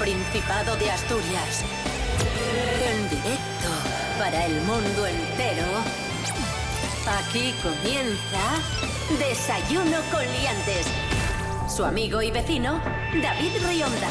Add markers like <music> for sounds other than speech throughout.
Principado de Asturias. En directo para el mundo entero. Aquí comienza Desayuno con Liantes. Su amigo y vecino, David Rionda.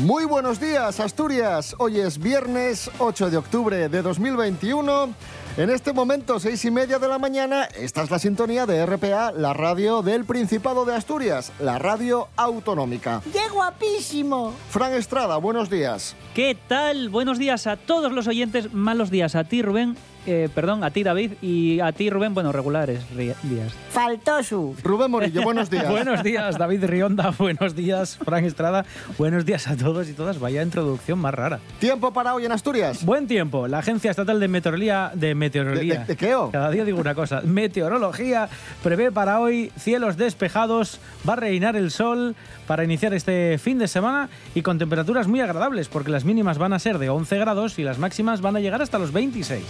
Muy buenos días, Asturias. Hoy es viernes 8 de octubre de 2021. En este momento, seis y media de la mañana, esta es la sintonía de RPA, la radio del Principado de Asturias, la radio autonómica. ¡Qué guapísimo! Fran Estrada, buenos días. ¿Qué tal? Buenos días a todos los oyentes, malos días a ti, Rubén. Eh, perdón, a ti, David, y a ti, Rubén, bueno, regulares días. Faltó su. Rubén Morillo, buenos <laughs> días. Buenos días, David Rionda. <laughs> Buenos días, Fran Estrada. Buenos días a todos y todas. Vaya introducción más rara. ¿Tiempo para hoy en Asturias? Buen tiempo. La Agencia Estatal de Meteorología. De Meteorología. ¿De- de- de qué, oh? Cada día digo una cosa. Meteorología prevé para hoy cielos despejados. Va a reinar el sol para iniciar este fin de semana y con temperaturas muy agradables, porque las mínimas van a ser de 11 grados y las máximas van a llegar hasta los 26.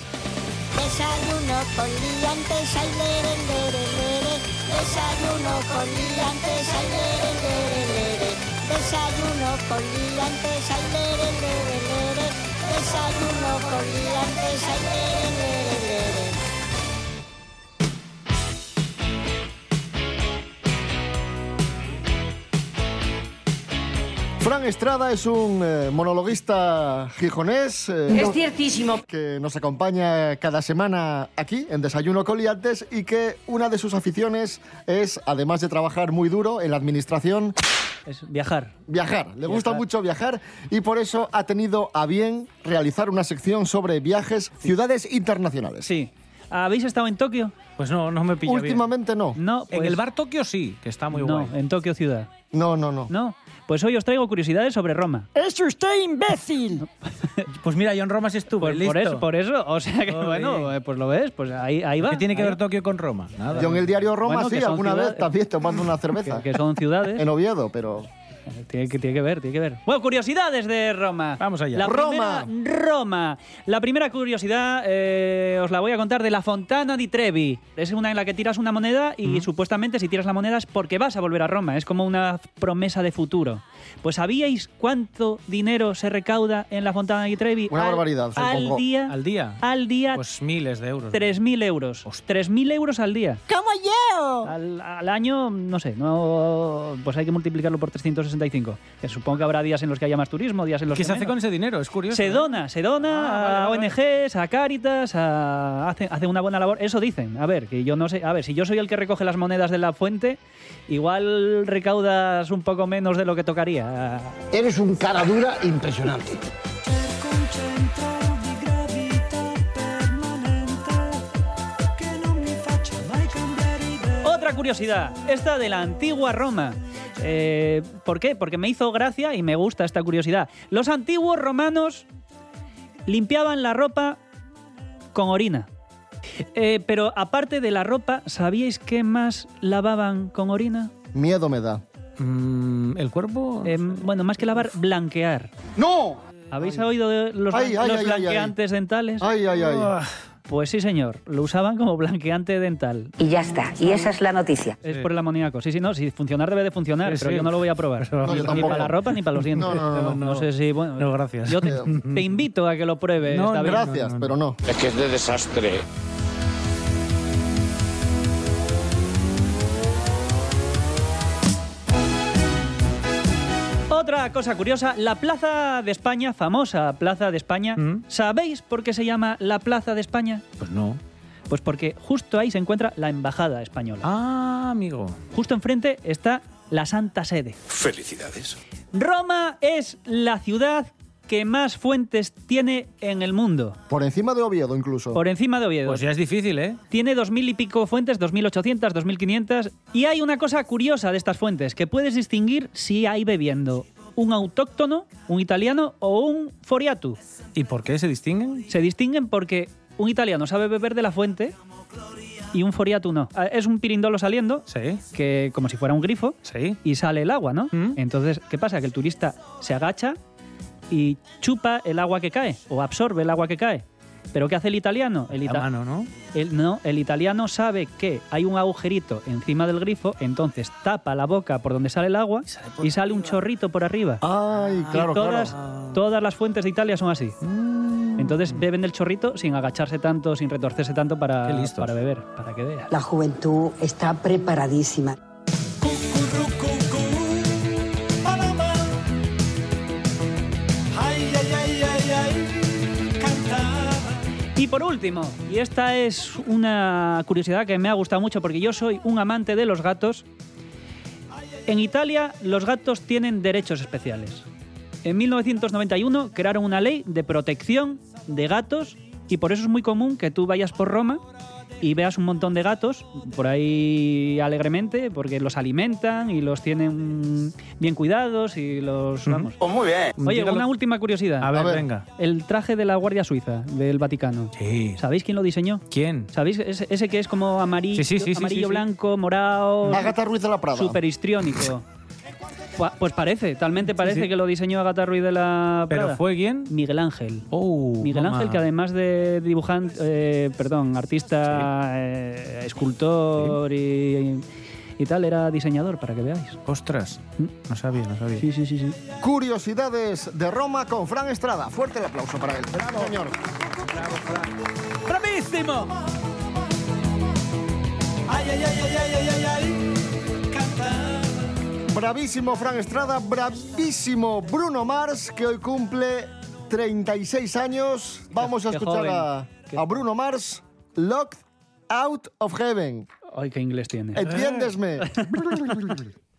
Desayuno con liantes, ay, lere, lere, lere. Desayuno con liantes, ay, lere, lere, lere. Desayuno con liantes, ay, lere, lere, lere. Desayuno con liantes, ay, lere, lere, lere. Fran Estrada es un eh, monologuista gijonés. eh, no- ciertísimo. que nos acompaña cada semana aquí en Desayuno Coliantes y que una de sus aficiones es, además de trabajar muy duro en la administración, Es viajar. viajar. Le gusta Viajar. mucho viajar y por eso ha tenido a bien realizar una sección sobre viajes, ciudades internacionales. Sí. ¿Habéis estado en Tokio? Pues no, no me bien. Últimamente no. No. En pues- el bar Tokio sí, que está muy no, guay. en Tokio ciudad. No, no, no. No. Pues hoy os traigo curiosidades sobre Roma. <laughs> ¡Es usted imbécil! <laughs> Pues mira, yo en Roma sí estuve, Por, listo. por eso, por eso. O sea que, bueno, eh, pues lo ves, pues ahí, ahí va. ¿Qué tiene que ahí ver. Tokio con Roma? Nada. Yo en el diario Roma Bueno, sí, alguna ciudades- vez también tomando una cerveza. Que, que son ciudades. <laughs> En Oviedo, pero... Tiene que, tiene que ver, tiene que ver. Bueno, curiosidades de Roma. Vamos allá. La Roma. primera- Roma. La primera curiosidad eh, os la voy a contar de la Fontana di Trevi. Es una en la que tiras una moneda y supuestamente si tiras la moneda es porque vas a volver a Roma. Es como una promesa de futuro. Pues ¿sabíais cuánto dinero se recauda en la Fontana di Trevi? Una al, barbaridad, Al supongo. día. ¿Al día? Al día. Pues miles de euros. 3.000 euros. 3.000 euros al día. ¡Como yo! Al, al año, no sé, no, pues hay que multiplicarlo por 365. Que supongo que habrá días en los que haya más turismo, días en los ¿Qué que se hace con ese dinero? Es curioso. Se ¿eh? dona, se dona Ah, a vale, ONGs, a Cáritas, a, hace, hace una buena labor. Eso dicen. A ver, que yo no sé. A ver, si yo soy el que recoge las monedas de la fuente, igual recaudas un poco menos de lo que tocaría. Eres un cara dura impresionante. Otra curiosidad, esta de la antigua Roma. Eh, ¿Por qué? Porque me hizo gracia y me gusta esta curiosidad. Los antiguos romanos limpiaban la ropa con orina. Eh, pero aparte de la ropa, ¿sabíais qué más lavaban con orina? Miedo me da. Mm, ¿El cuerpo? Eh, bueno, más que lavar, blanquear. ¡No! ¿Habéis oído de los, Ay, ay, los ay, ay, ay. blanqueantes dentales? Ay, ay, ay. Pues sí, señor. Lo usaban como blanqueante dental. Y ya está. Y esa es la noticia. Es Sí. por el amoníaco. Sí, sí, no. Si funcionar debe de funcionar, Sí, pero sí. yo no lo voy a probar. No, yo ni para la ropa ni para los dientes. No, no, no, no. sé si, bueno. No, gracias. Yo te, te invito a que lo pruebes. No, David. Gracias, no, no. pero no. Es que es de desastre. Otra cosa curiosa, la Plaza de España, famosa Plaza de España, ¿Mm? ¿sabéis por qué se llama la Plaza de España? Pues no. Pues porque justo ahí se encuentra la Embajada Española. Ah, amigo. Justo enfrente está la Santa Sede. Felicidades. Roma es la ciudad que más fuentes tiene en el mundo. Por encima de Oviedo, incluso. Por encima de Oviedo. Pues ya es difícil, ¿eh? Tiene dos mil y pico fuentes, 2.800, 2.500. Y hay una cosa curiosa de estas fuentes, que puedes distinguir si hay bebiendo un autóctono, un italiano o un foriatu. ¿Y por qué se distinguen? Se distinguen porque un italiano sabe beber de la fuente y un foriatu no. Ah, Es un pirindolo saliendo, Sí, que como si fuera un grifo, sí. y sale el agua, ¿no? Mm. Entonces, ¿qué pasa? Que el turista se agacha y chupa el agua que cae, o absorbe el agua que cae. ¿Pero qué hace el italiano? El, La ita- mano, ¿no? el- no, el italiano sabe que hay un agujerito encima del grifo, entonces tapa la boca por donde sale el agua y sale, un chorrito por arriba. Ay, claro, y todas, claro. todas las fuentes de Italia son así. Entonces beben del chorrito sin agacharse tanto, sin retorcerse tanto para, para beber, para que veas. La juventud está preparadísima. Y por último, y esta es una curiosidad que me ha gustado mucho porque yo soy un amante de los gatos, en Italia los gatos tienen derechos especiales. En 1991 crearon una ley de protección de gatos y por eso es muy común que tú vayas por Roma y veas un montón de gatos por ahí alegremente porque los alimentan y los tienen bien cuidados y los... Vamos. muy bien. Oye, Dígalo. una última curiosidad. A ver, A ver. venga. El traje de la Guardia Suiza del Vaticano. Sí. ¿Sabéis quién lo diseñó? ¿Quién? ¿Sabéis? Ese, ese que es como amarillo, Sí, sí, amarillo sí, sí. blanco, morado, Ágata Ruiz de la Prada. súper histriónico. <laughs> Pu- Pues parece, talmente parece sí. que lo diseñó Agatha Ruiz de la ¿Pero Prada. fue quién? Miguel Ángel. Oh, Miguel mamá. Ángel, que además de dibujante, eh, perdón, artista, eh, escultor y, y tal, era diseñador, para que veáis. Ostras, no sabía, no sabía. Sí, sí, sí, sí. Curiosidades de Roma con Fran Estrada. Fuerte el aplauso para él. Señor. ¡Bravísimo! Bravísimo Fran Estrada, bravísimo Bruno Mars, que hoy cumple 36 años. Vamos a escuchar a Bruno Mars, Locked Out of Heaven. Ay, qué inglés tiene. Entiéndesme. <laughs>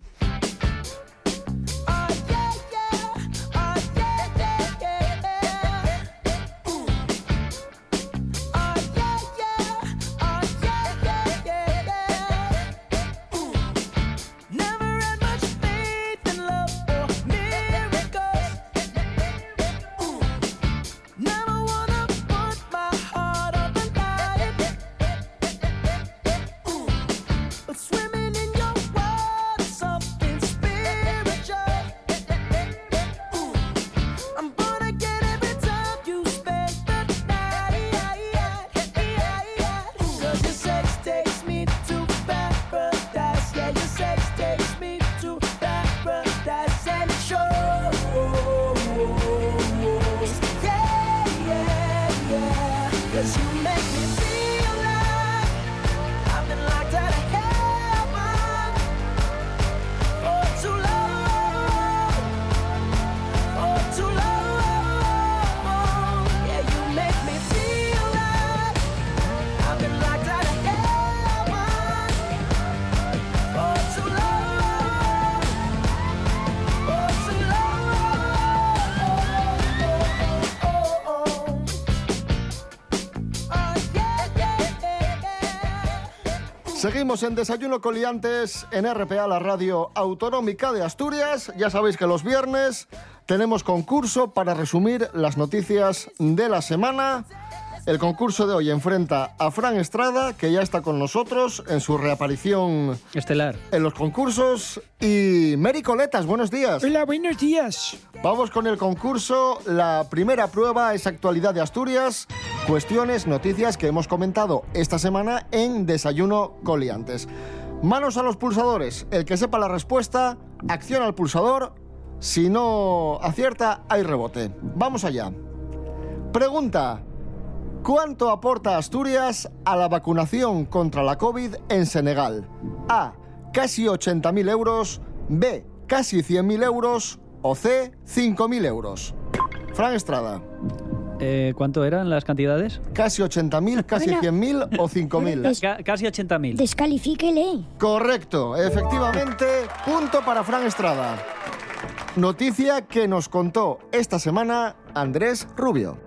Seguimos en Desayuno Coliantes en RPA, la radio autonómica de Asturias. Ya sabéis que los viernes tenemos concurso para resumir las noticias de la semana. El concurso de hoy enfrenta a Fran Estrada, que ya está con nosotros en su reaparición Estelar. en los concursos. Y Mary Coletas, buenos días. Hola, buenos días. Vamos con el concurso. La primera prueba es actualidad de Asturias, cuestiones, noticias que hemos comentado esta semana en Desayuno Coliantes. Manos a los pulsadores. El que sepa la respuesta, acciona al pulsador. Si no acierta, hay rebote. Vamos allá. Pregunta. ¿Cuánto aporta Asturias a la vacunación contra la COVID en Senegal? A. Casi 80.000 euros. B. Casi 100.000 euros. O C. 5.000 euros. Fran Estrada. Eh, ¿Cuánto eran las cantidades? Casi 80.000, casi Bueno. 100.000 o 5.000. Ca- casi 80.000. Descalifíquele. Correcto, efectivamente, punto para Fran Estrada. Noticia que nos contó esta semana Andrés Rubio.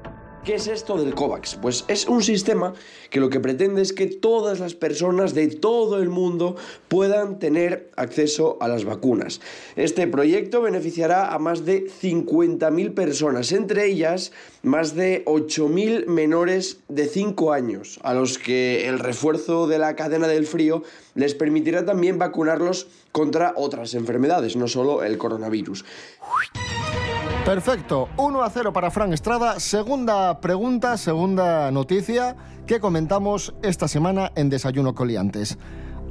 ¿Qué es esto del COVAX? Pues es un sistema que lo que pretende es que todas las personas de todo el mundo puedan tener acceso a las vacunas. Este proyecto beneficiará a más de 50.000 personas, entre ellas más de 8.000 menores de 5 años, a los que el refuerzo de la cadena del frío les permitirá también vacunarlos contra otras enfermedades, no solo el coronavirus. Perfecto, 1 a 0 para Fran Estrada. Segunda pregunta, segunda noticia que comentamos esta semana en Desayuno Coliantes.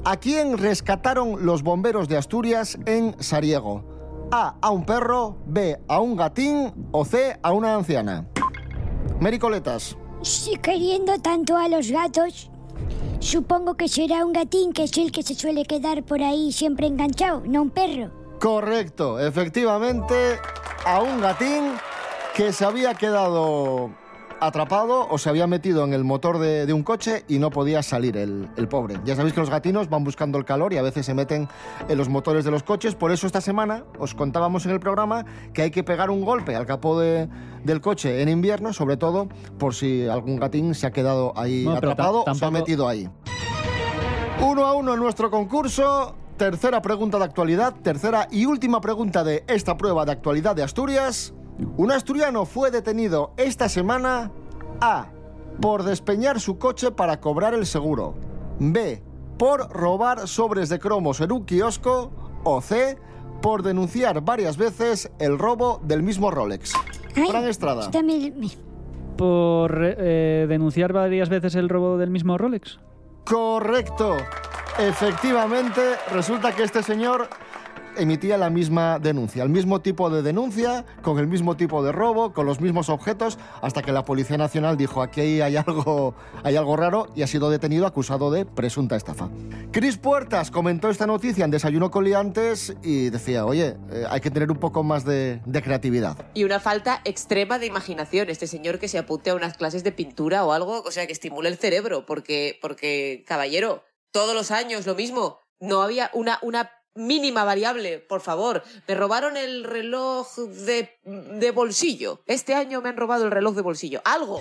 ¿A quién rescataron los bomberos de Asturias en Sariego? A. A un perro, B. A un gatín o C. A una anciana. Mericoletas. Si queriendo tanto a los gatos, supongo que será un gatín que es el que se suele quedar por ahí siempre enganchado, no un perro. Correcto, efectivamente, a un gatín que se había quedado atrapado o se había metido en el motor de, de un coche y no podía salir el, el pobre. Ya sabéis que los gatinos van buscando el calor y a veces se meten en los motores de los coches. Por eso esta semana os contábamos en el programa que hay que pegar un golpe al capó de- del coche en invierno, sobre todo por si algún gatín se ha quedado ahí Bueno, atrapado o se ha metido ahí. Uno a uno en nuestro concurso. Tercera pregunta de actualidad, tercera y última pregunta de esta prueba de actualidad de Asturias. Un asturiano fue detenido esta semana A. Por despeñar su coche para cobrar el seguro. B. Por robar sobres de cromos en un kiosco. O C. Por denunciar varias veces el robo del mismo Rolex. Ay, Fran Estrada. Por eh, denunciar varias veces el robo del mismo Rolex. Correcto. Efectivamente, resulta que este señor emitía la misma denuncia, el mismo tipo de denuncia, con el mismo tipo de robo, con los mismos objetos, hasta que la Policía Nacional dijo aquí hay algo, hay algo raro y ha sido detenido acusado de presunta estafa. Cris Puertas comentó esta noticia en Desayuno con Liantes y decía, oye, eh, hay que tener un poco más de, de creatividad. Y una falta extrema de imaginación. Este señor que se apunte a unas clases de pintura o algo, o sea, que estimule el cerebro, porque, porque caballero, todos los años lo mismo. No había una, una mínima variable, por favor. Me robaron el reloj de, de bolsillo. Este año me han robado el reloj de bolsillo. Algo.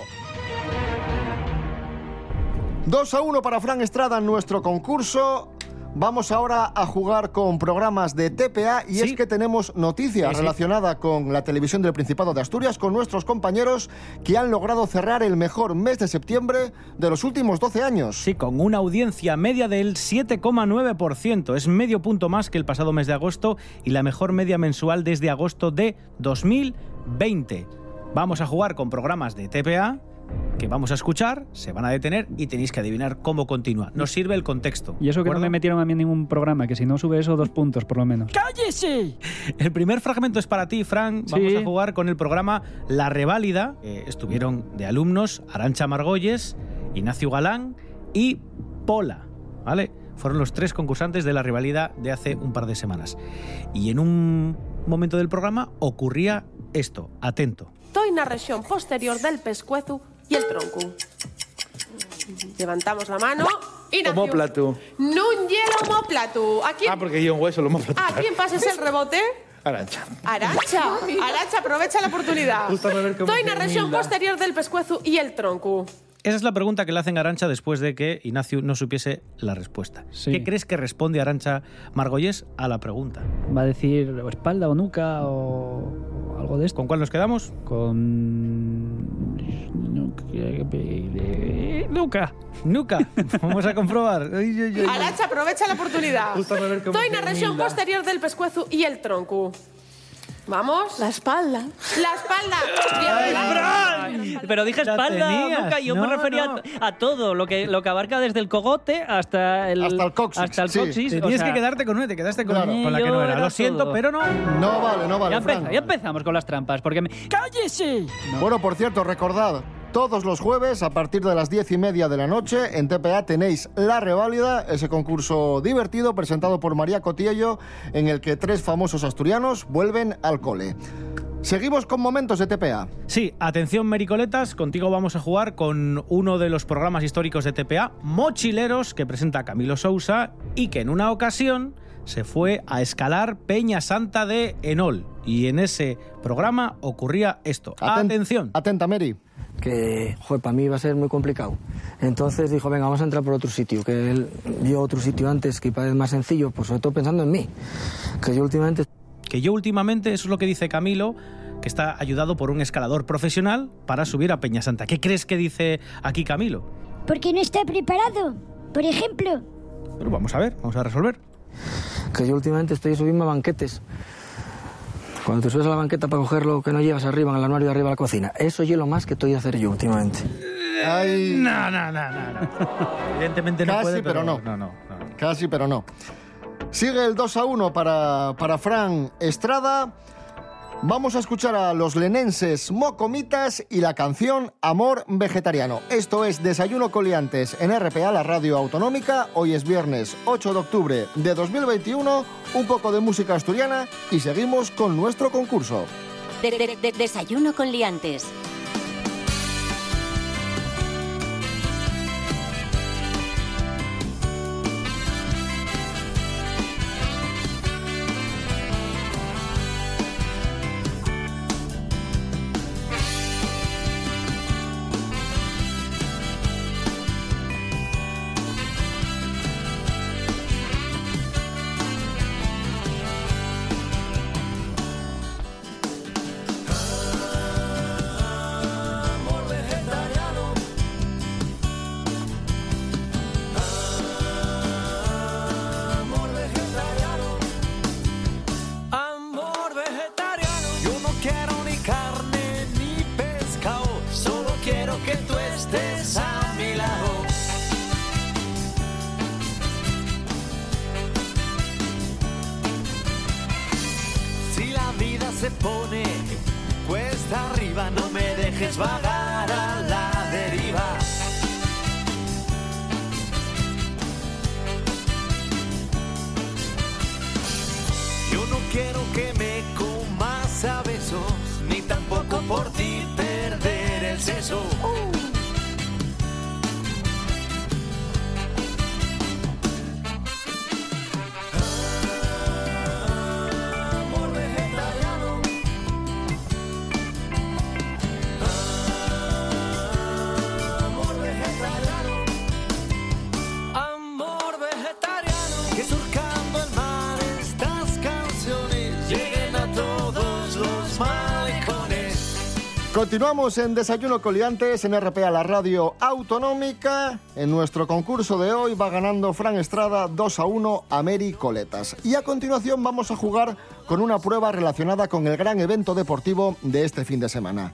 2 a 1 para Fran Estrada en nuestro concurso. Vamos ahora a jugar con programas de TPA y Sí. es que tenemos noticias Sí, sí. relacionada con la televisión del Principado de Asturias con nuestros compañeros que han logrado cerrar el mejor mes de septiembre de los últimos 12 años. Sí, con una audiencia media del 7,9%. Es medio punto más que el pasado mes de agosto y la mejor media mensual desde agosto de 2020. Vamos a jugar con programas de TPA que vamos a escuchar, se van a detener y tenéis que adivinar cómo continúa. Nos sirve el contexto. Y eso que no ¿de me metieron a mí en ningún programa, que si no sube eso, dos puntos por lo menos. ¡Cállese! El primer fragmento es para ti, Fran. Vamos Sí. a jugar con el programa La Reválida. Eh, estuvieron de alumnos Arancha Margolles, Ignacio Galán y Pola. ¿Vale? Fueron los tres concursantes de la rivalidad de hace un par de semanas. Y en un momento del programa ocurría esto. Atento. Estoy región posterior del pescuezo y el tronco. Levantamos la mano y nació. Homóplato. Hielo homóplato. ¿A quién, Ah, porque yo un hueso lo homóplato. ¿A quién pases el rebote? Arancha. Aracha. Aracha, aprovecha la oportunidad. <laughs> Gústame ver cómo Estoy na se región posterior del pescuezo y el tronco. Esa es la pregunta que le hacen a Arancha después de que Ignacio no supiese la respuesta. Sí. ¿Qué crees que responde Arancha Margolles a la pregunta? Va a decir o espalda o nuca o, o algo de esto. ¿Con cuál nos quedamos? Con. Nuca. Nuca. Vamos a comprobar. <laughs> Aracha, aprovecha la oportunidad. Gústame ver cómo Estoy na se región humilda. posterior del pescuezo y el tronco. Vamos. La espalda. La espalda. Fran. Pero dije espalda y yo me No, refería no. A, a todo, lo que, lo que abarca desde el cogote hasta el, Hasta el coxis, Hasta el sí. coxis, o sea, que quedarte con una, te quedaste con, Claro. con la que no era. Lo siento, todo. pero no. No vale, no vale. Ya, empezamos con las trampas, porque me... ¡Cállese! No. Bueno, por cierto, recordad, todos los jueves a partir de las diez y media de la noche en TPA tenéis La Reválida, ese concurso divertido presentado por María Cotiello en el que tres famosos asturianos vuelven al cole. Seguimos con momentos de TPA. Sí, atención Mericoletas, contigo vamos a jugar con uno de los programas históricos de TPA, Mochileros, que presenta Camilo Sousa y que en una ocasión se fue a escalar Peña Santa de Enol. Y en ese programa ocurría esto. Aten- Atención. Atenta, Mary. Que joder, para mí iba a ser muy complicado. Entonces dijo, venga, vamos a entrar por otro sitio, que él vio otro sitio antes que parece más sencillo, pues sobre todo pensando en mí, que yo últimamente... Que yo últimamente, eso es lo que dice Camilo, que está ayudado por un escalador profesional para subir a Peña Santa. ¿Qué crees que dice aquí Camilo? Porque no está preparado. Por ejemplo, Pero vamos a ver, vamos a resolver. Que yo últimamente estoy subiendo a banquetes. Cuando te subes a la banqueta para coger lo que no llevas arriba en el armario de arriba de la cocina. Eso es lo más que estoy a hacer yo últimamente. Ay, No, no, no, no. no. <laughs> Evidentemente no Casi, puede, pero no. No, no, no. Casi, pero no. Sigue el 2 a 1 para, para Fran Estrada. Vamos a escuchar a los lenenses Mocomitas y la canción Amor Vegetariano. Esto es Desayuno Coliantes en RPA, la radio autonómica. Hoy es viernes 8 de octubre de 2021. Un poco de música asturiana y seguimos con nuestro concurso. De- de- de- desayuno con liantes. Continuamos en Desayuno Coliantes en RPA, la radio autonómica. En nuestro concurso de hoy va ganando Fran Estrada 2 a 1 a Mary Coletas. Y a continuación vamos a jugar con una prueba relacionada con el gran evento deportivo de este fin de semana.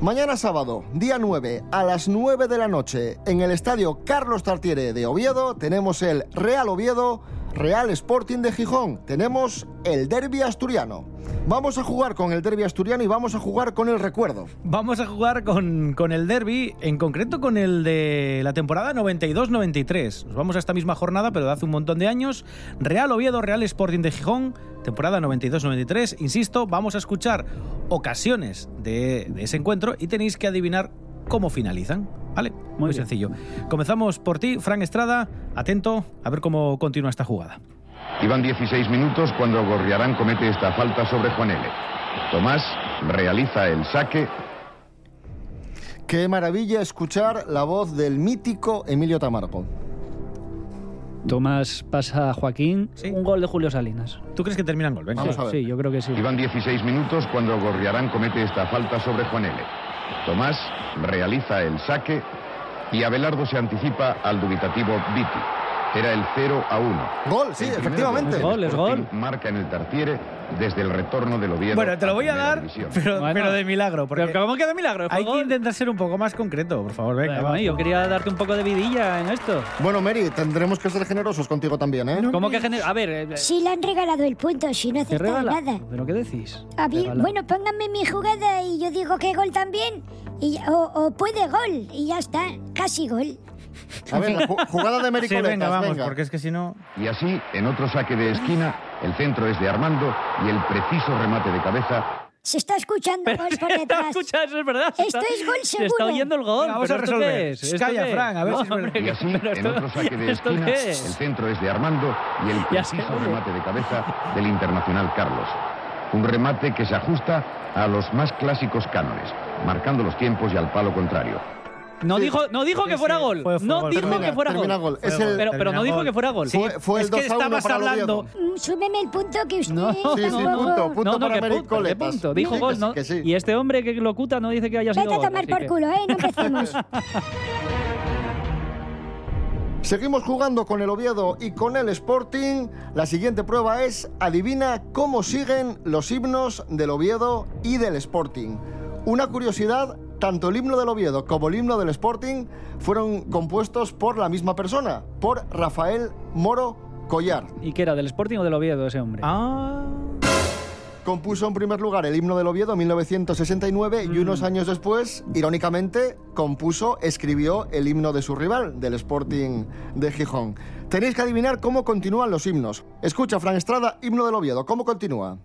Mañana sábado, día 9, a las 9 de la noche, en el estadio Carlos Tartiere de Oviedo, tenemos el Real Oviedo, Real Sporting de Gijón. Tenemos el derby asturiano. Vamos a jugar con el derby asturiano y vamos a jugar con el recuerdo. Vamos a jugar con, con el derby, en concreto con el de la temporada 92-93. Nos vamos a esta misma jornada, pero de hace un montón de años. Real Oviedo, Real Sporting de Gijón, temporada 92-93. Insisto, vamos a escuchar ocasiones de, de ese encuentro y tenéis que adivinar cómo finalizan. ¿Vale? Muy, sencillo. Comenzamos por ti, Fran Estrada. Atento a ver cómo continúa esta jugada. Iban 16 minutos cuando Gorriarán comete esta falta sobre Juanele. Tomás realiza el saque Qué maravilla escuchar la voz del mítico Emilio Tamargo. Tomás pasa a Joaquín. Un gol de Julio Salinas. ¿Tú crees que terminan gol? Venga. sí, sí, yo creo que sí. Iban 16 minutos cuando Gorriarán comete esta falta sobre Juanele. Tomás realiza el saque y Abelardo se anticipa al dubitativo Viti. Era el 0 a 1. Gol, sí, efectivamente. Gol, es gol. Marca en el Tartiere desde el retorno del Oviedo. Bueno, te lo voy a dar, pero, Bueno. pero de milagro. Porque Pero ¿Cómo queda milagro? hay que intentar ser un poco más concreto, por favor. Venga, Bueno, yo quería darte un poco de vidilla en esto. Bueno, Mary, tendremos que ser generosos contigo también, ¿eh? ¿Cómo que gener- A ver, eh, Sí le han regalado el punto, si no ¿te acertaba regala? nada. ¿Pero qué decís? A Regala. bueno, pónganme mi jugada y yo digo que gol también. Y, o, o puede gol y ya está, casi gol. <laughs> A ver, jugada de Mary Sí, venga, vamos, venga. porque es que si no... Y así, en otro saque de esquina, el centro es de Armando y el preciso remate de cabeza Se está escuchando gol por <laughs> detrás. Escucha, eso es verdad. se Esto está- es gol Se seguro. está oyendo el gol. Venga, vamos ¿pero a esto resolver. qué es? ¿Esto Calla, Fran, a ver No, si es hombre, Y así, pero en esto- otro saque de <laughs> ¿esto esquina, qué el es? centro es de Armando y el preciso remate de cabeza del internacional Carlos. Un remate que se ajusta a los más clásicos cánones, marcando los tiempos y al palo contrario. No Sí. dijo, no dijo que fuera gol. Fue- fue no gol. dijo Termina, que fuera termina gol. gol. Es el- pero, pero no termina dijo gol. que fuera gol. Fue, fue el es que 2 a 1 estabas para el hablando- Oviedo. Mm, Súbeme el punto que usted No, Sí, sí, tampoco... punto, punto no, no, para que punto, que Coletas. punto. Dijo Sí, gol, sí, ¿no? que sí. Y este hombre que locuta no dice que haya sido Vete a gol. tomar así por que- culo, ¿eh? No empecemos. <laughs> Seguimos jugando con el Oviedo y con el Sporting. La siguiente prueba es adivina cómo siguen los himnos del Oviedo y del Sporting. Una curiosidad, tanto el himno del Oviedo como el himno del Sporting fueron compuestos por la misma persona, por Rafael Moro Collar. ¿Y qué era, del Sporting o del Oviedo ese hombre? Ah. Compuso en primer lugar el himno del Oviedo en 1969 y unos años después, irónicamente, compuso, escribió el himno de su rival, del Sporting de Gijón. Tenéis que adivinar cómo continúan los himnos. Escucha, Fran Estrada, himno del Oviedo. ¿Cómo continúa?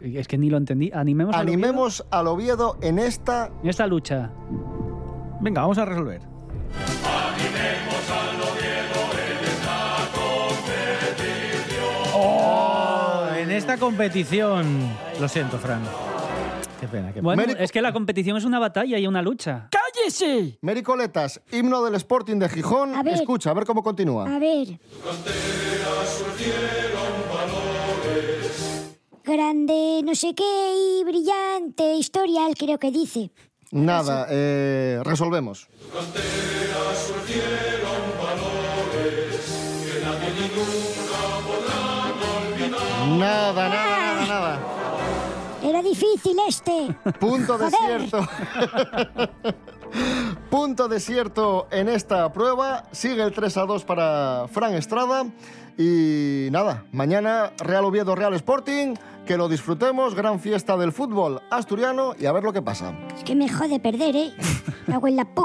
Es que ni lo entendí. Animemos, al Animemos al Oviedo en esta... Oviedo en esta lucha. Venga, vamos a resolver. Oh, en esta competición. Lo siento, Fran. Qué pena, qué pena. Bueno, es que la competición es una batalla y una lucha. ¡Cállese! Mericoletas, himno del Sporting de Gijón. A ver. Escucha, a ver cómo continúa. A ver. Grande, no sé qué y brillante, historial, creo que dice. Nada, eh, resolvemos. Nada, nada, nada, nada. Era difícil este. Punto Joder. desierto. <laughs> Punto desierto en esta prueba. Sigue el 3 a 2 para Fran Estrada. Y nada, mañana Real Oviedo, Real Sporting. Que lo disfrutemos. Gran fiesta del fútbol asturiano. Y a ver lo que pasa. Es que me jode perder, ¿eh? Me hago en la p...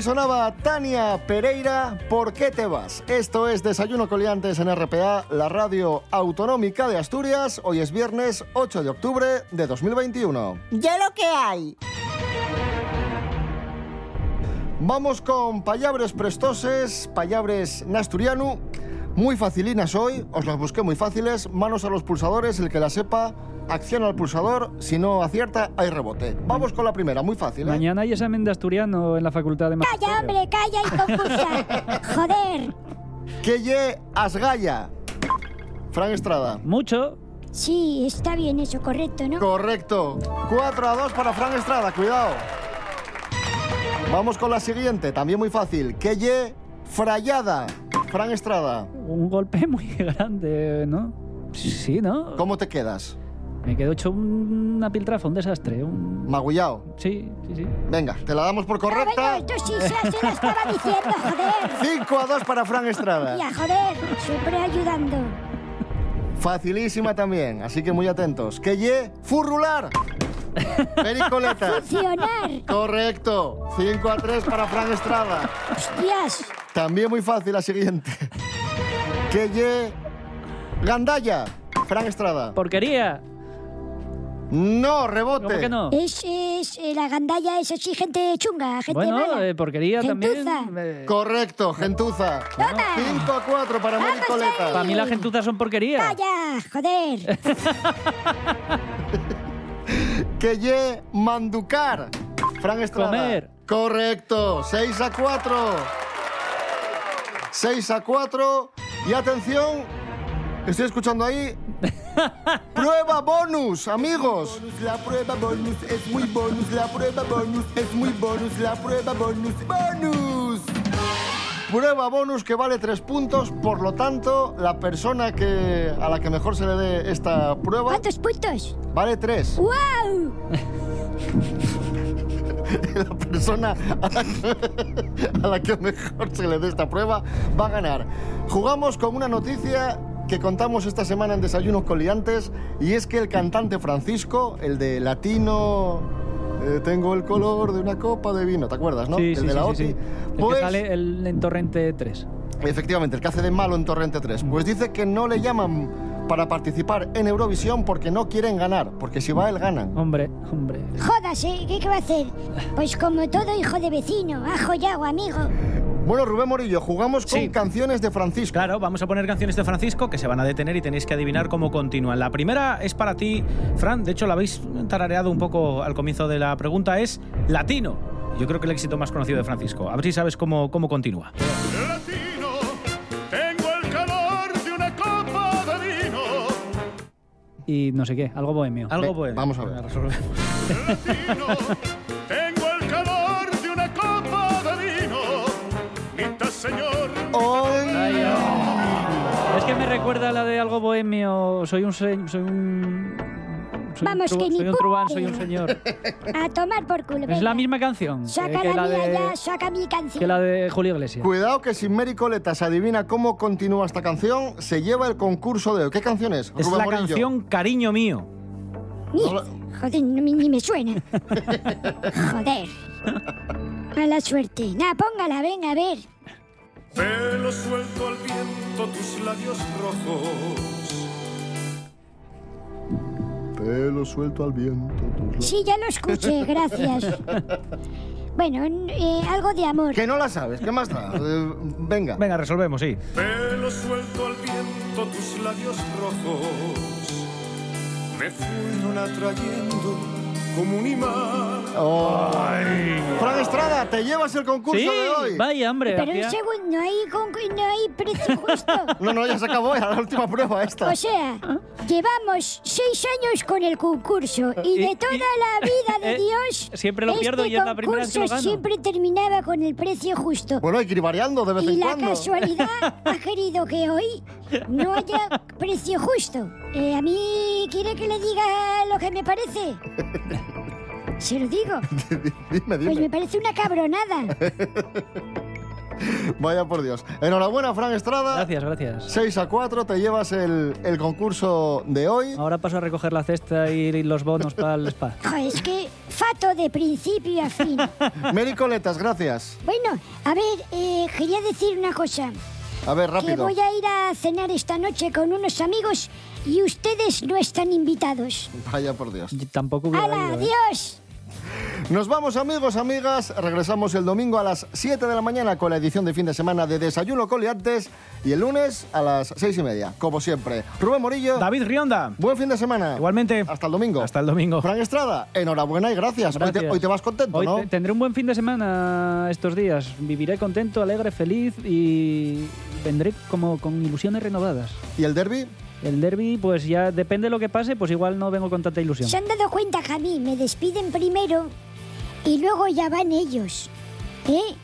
Ahí sonaba Tania Pereira, ¿por qué te vas? Esto es Desayuno Coliantes en RPA, la radio autonómica de Asturias. Hoy es viernes 8 de octubre de 2021. ¡Ya lo que hay! Vamos con payabres prestoses, payabres nasturianu. Muy facilinas hoy, os las busqué muy fáciles. Manos a los pulsadores, el que la sepa, acciona al pulsador. Si no acierta, hay rebote. Vamos con la primera, muy fácil. ¿eh? Mañana hay examen de asturiano en la Facultad de ¡Calla, hombre, calla y confusa! <laughs> ¡Joder! Que ye asgaya. Fran Estrada. Mucho. Sí, está bien eso, correcto, ¿no? Correcto. 4 a 2 para Fran Estrada, cuidado. Vamos con la siguiente, también muy fácil. Que ye frayada. Fran Estrada. Un golpe muy <laughs> grande, ¿no? Sí, ¿no? ¿Cómo te quedas? Me quedo hecho un- una piltrafa, un desastre. Un... Magullao. Sí, sí, sí. Venga, te la damos por Bueno, correcta. esto sí se, se lo estaba diciendo, joder. <laughs> 5 a 2 para Fran Estrada. Ya, joder, siempre ayudando. Facilísima también, así que muy atentos. Que ye furrular. Mericoletas. <laughs> Funcionar. Correcto. 5 a 3 para Fran Estrada. Hostias. También muy fácil la siguiente. Que ye Gandaya. Fran Estrada. Porquería. No, rebote. ¿Cómo que no? Es, es eh, la gandalla, es así, gente chunga, gente Bueno, mala. eh, porquería también. Gentuza. eh, Correcto, gentuza. 5 a 4 para Mericoletas. Para mí las gentuzas son porquería. Vaya, joder. <laughs> Que ye Manducar. Fran Estrada. Comer. Correcto. 6 a 4. 6 a 4. Y atención. Estoy escuchando ahí. <laughs> Prueba bonus, amigos. La prueba bonus es muy bonus. La prueba bonus es muy bonus. La prueba bonus. ¡Bonus! Prueba bonus que vale 3 puntos. Por lo tanto, la persona que, a la que mejor se le dé esta prueba ¿Cuántos puntos? vale 3. ¡Wow! <laughs> la persona a la, que, a la que mejor se le dé esta prueba va a ganar. Jugamos con una noticia que contamos esta semana en Desayunos con Liantes y es que el cantante Francisco, el de Latino... eh, tengo el color de una copa de vino, ¿te acuerdas, no? Sí, el sí, de la sí, OTI. sí, sí. El Pues, que sale el, en Torrente 3. efectivamente, el que hace de malo en Torrente 3. Pues dice que no le llaman para participar en Eurovisión porque no quieren ganar, porque si va él ganan. Hombre, hombre. Jódase, ¿qué, ¿qué va a hacer? Pues como todo hijo de vecino, ajo y agua, amigo. Bueno, Rubén Morillo, jugamos con Sí. canciones de Francisco. Claro, vamos a poner canciones de Francisco que se van a detener y tenéis que adivinar cómo continúan. La primera es para ti, Fran. De hecho, la habéis tarareado un poco al comienzo de la pregunta. Es latino. Yo creo que el éxito más conocido de Francisco. A ver si sabes cómo, cómo continúa. Tengo el calor de una copa de vino. Y no sé qué, algo bohemio. Algo bueno. vamos a ver. Venga, Ay, ay. Es que me recuerda a la de algo bohemio. Soy un. Soy un. Soy Vamos, un, que ni soy un truán, pu- soy un señor. A tomar por culo. Es venga. la misma canción que, Saca que la, la mía de, ya, saca mi canción. que la de Julio Iglesias. Cuidado que si Mary Coleta se adivina cómo continúa esta canción, se lleva el concurso de hoy. ¿Qué canción es? Es Rubén la Morillo. canción Cariño Mío. Mierda, joder, ni me suena. <laughs> Joder. Mala suerte. Nah, póngala, venga, a ver. Pelo suelto al viento, tus labios rojos. Pelo suelto al viento. tus Sí, ya lo escuché, gracias. Bueno, eh, algo de amor. Que no la sabes, ¿qué más da? <laughs> Eh, venga. Venga, resolvemos, sí. Pelo suelto al viento, tus labios rojos. Me fueron atrayendo como un imán. Oh. Fran Estrada, te llevas el concurso Sí, de hoy. vaya, hombre. Pero un segundo, no hay, con- no hay precio justo. <laughs> No, no, ya se acabó, era la última prueba esta. O sea, llevamos seis años con el concurso y Y- de toda la vida de <laughs> eh, Dios. siempre lo pierdo este y es la primera vez que lo concurso gano. siempre terminaba con el precio justo. Bueno, hay que ir variando de vez Y en la cuando. casualidad <laughs> ha querido que hoy no haya precio justo. Eh, a mí quiere que le diga lo que me parece. Se lo digo. <laughs> dime, Pues me parece una cabronada. <laughs> Vaya por Dios. Enhorabuena, Fran Estrada. Gracias, gracias. 6 a 4, te llevas el, el concurso de hoy. Ahora paso a recoger la cesta y los bonos para el spa. <laughs> Joder, es que fato de principio a fin. Mary Coletas, gracias. Bueno, a ver, eh, quería decir una cosa. A ver, Que rápido. voy a ir a cenar esta noche con unos amigos y ustedes no están invitados. Vaya por Dios. Tampoco hubiera ¡Hala, ido, ¿eh? adiós! Nos vamos amigos, amigas. Regresamos el domingo a las 7 de la mañana con la edición de fin de semana de Desayuno con Liantes y el lunes a las 6 y media, como siempre. Rubén Morillo. David Rionda. Buen fin de semana. Igualmente. Hasta el domingo. Hasta el domingo. Fran Estrada, enhorabuena y gracias. Hoy, te, Gracias. hoy te vas contento, Hoy ¿no? te- tendré un buen fin de semana estos días. Viviré contento, alegre, feliz y vendré como con ilusiones renovadas. ¿Y el derby? El derby, pues ya depende de lo que pase, pues igual no vengo con tanta ilusión. ¿Se han dado cuenta que a mí me despiden primero y luego ya van ellos? ¿Eh?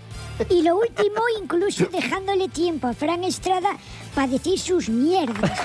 Y lo último, <laughs> incluso dejándole tiempo a Fran Estrada para decir sus mierdas.